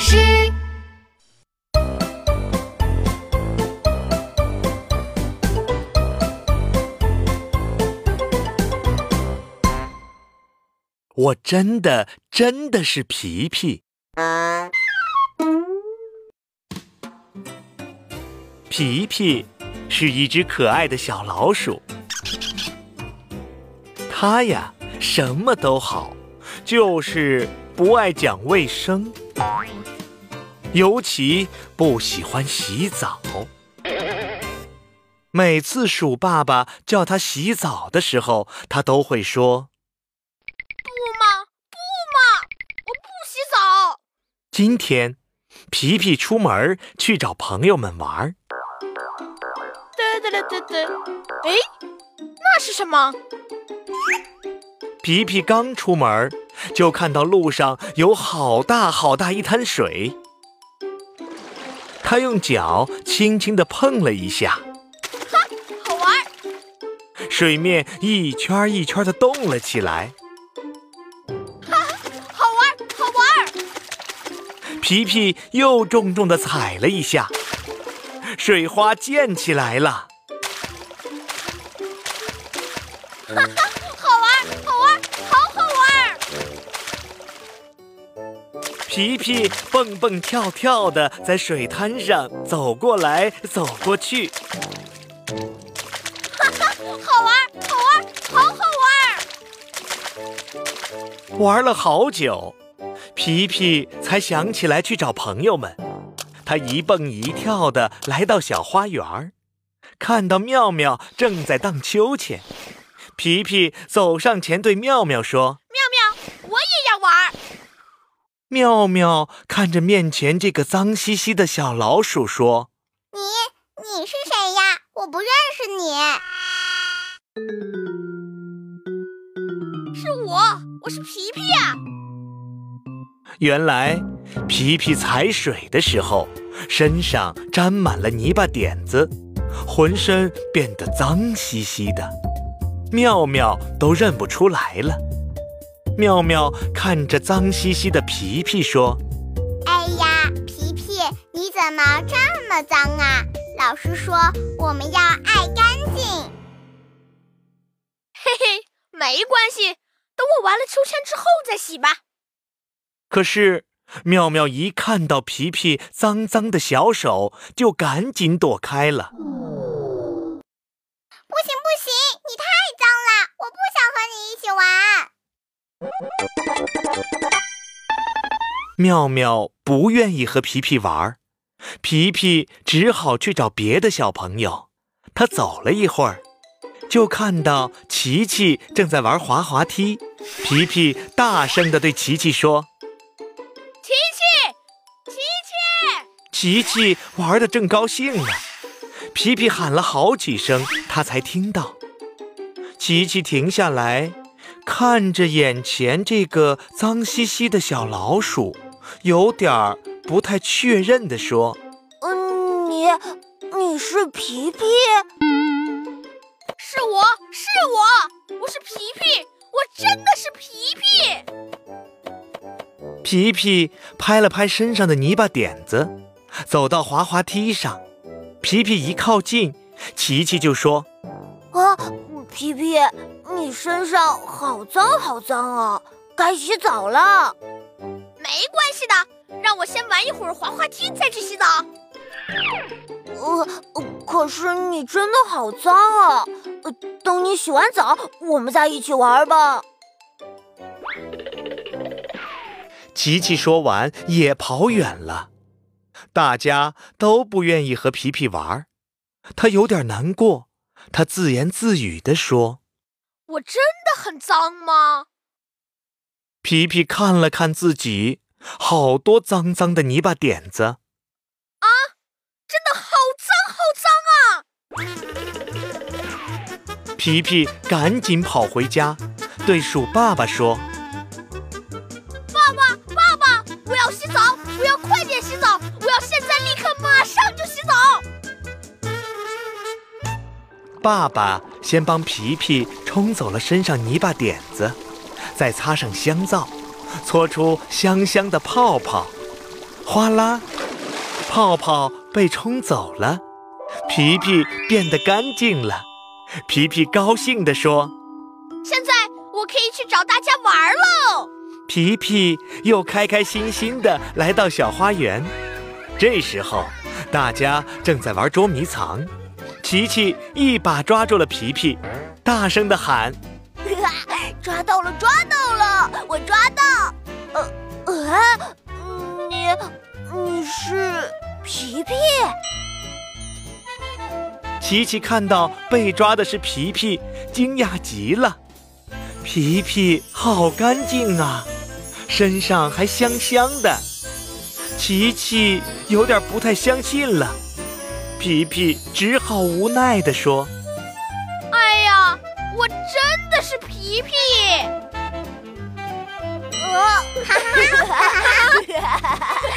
师。我真的真的是皮皮。皮皮是一只可爱的小老鼠，它呀什么都好，就是不爱讲卫生，尤其不喜欢洗澡。每次鼠爸爸叫他洗澡的时候，他都会说。不嘛，不嘛，我不洗澡今天，皮皮出门去找朋友们玩。对对对对，哎，那是什么？皮皮刚出门，就看到路上有好大好大一滩水。他用脚轻轻地碰了一下，哈，好玩！水面一圈一圈地动了起来。哈，好玩，好玩皮皮又重重的踩了一下，水花溅起来了。哈哈，皮皮蹦蹦跳跳的在水滩上走过来走过去。哈哈，好玩，好玩，好好玩！玩了好久。皮皮才想起来去找朋友们，他一蹦一跳的来到小花园，看到妙妙正在荡秋千。皮皮走上前对妙妙说：“妙妙，我也要玩。”妙妙看着面前这个脏兮兮的小老鼠说：“你你是谁呀？我不认识你。”是我，我是皮皮呀。原来，皮皮踩水的时候，身上沾满了泥巴点子，浑身变得脏兮兮的，妙妙都认不出来了。妙妙看着脏兮兮的皮皮说：“哎呀，皮皮，你怎么这么脏啊？老师说我们要爱干净。”嘿嘿，没关系，等我玩了秋千之后再洗吧。可是，妙妙一看到皮皮脏脏的小手，就赶紧躲开了。妙妙不愿意和皮皮玩，皮皮只好去找别的小朋友。他走了一会儿，就看到琪琪正在玩滑滑梯。皮皮大声地对琪琪说。琪琪玩的正高兴呢，皮皮喊了好几声，他才听到。琪琪停下来，看着眼前这个脏兮兮的小老鼠，有点儿不太确认的说：“嗯，你你是皮皮？是我是我，我是皮皮，我真的是皮皮。”皮皮拍了拍身上的泥巴点子。走到滑滑梯上，皮皮一靠近，琪琪就说：“啊，皮皮，你身上好脏好脏啊，该洗澡了。”没关系的，让我先玩一会儿滑滑梯，再去洗澡。呃，可是你真的好脏啊！呃等你洗完澡，我们再一起玩吧。琪琪说完，也跑远了。大家都不愿意和皮皮玩，他有点难过。他自言自语地说：“我真的很脏吗？”皮皮看了看自己，好多脏脏的泥巴点子。啊，真的好脏好脏啊！皮皮赶紧跑回家，对鼠爸爸说。爸爸爸爸，我要洗澡，我要快点洗澡，我要现在立刻马上就洗澡。”爸爸先帮皮皮冲走了身上泥巴点子，再擦上香皂，搓出香香的泡泡，哗啦，泡泡被冲走了，皮皮变得干净了。皮皮高兴地说：“现在我可以去找大家玩喽！”皮皮又开开心心地来到小花园。这时候，大家正在玩捉迷藏。琪琪一把抓住了皮皮，大声地喊：“ 抓到了，抓到了！皮皮？”琪琪看到被抓的是皮皮，惊讶极了。皮皮好干净啊，身上还香香的。琪琪有点不太相信了。皮皮只好无奈地说：“哎呀，我真的是皮皮！”呃，哈哈哈哈哈哈！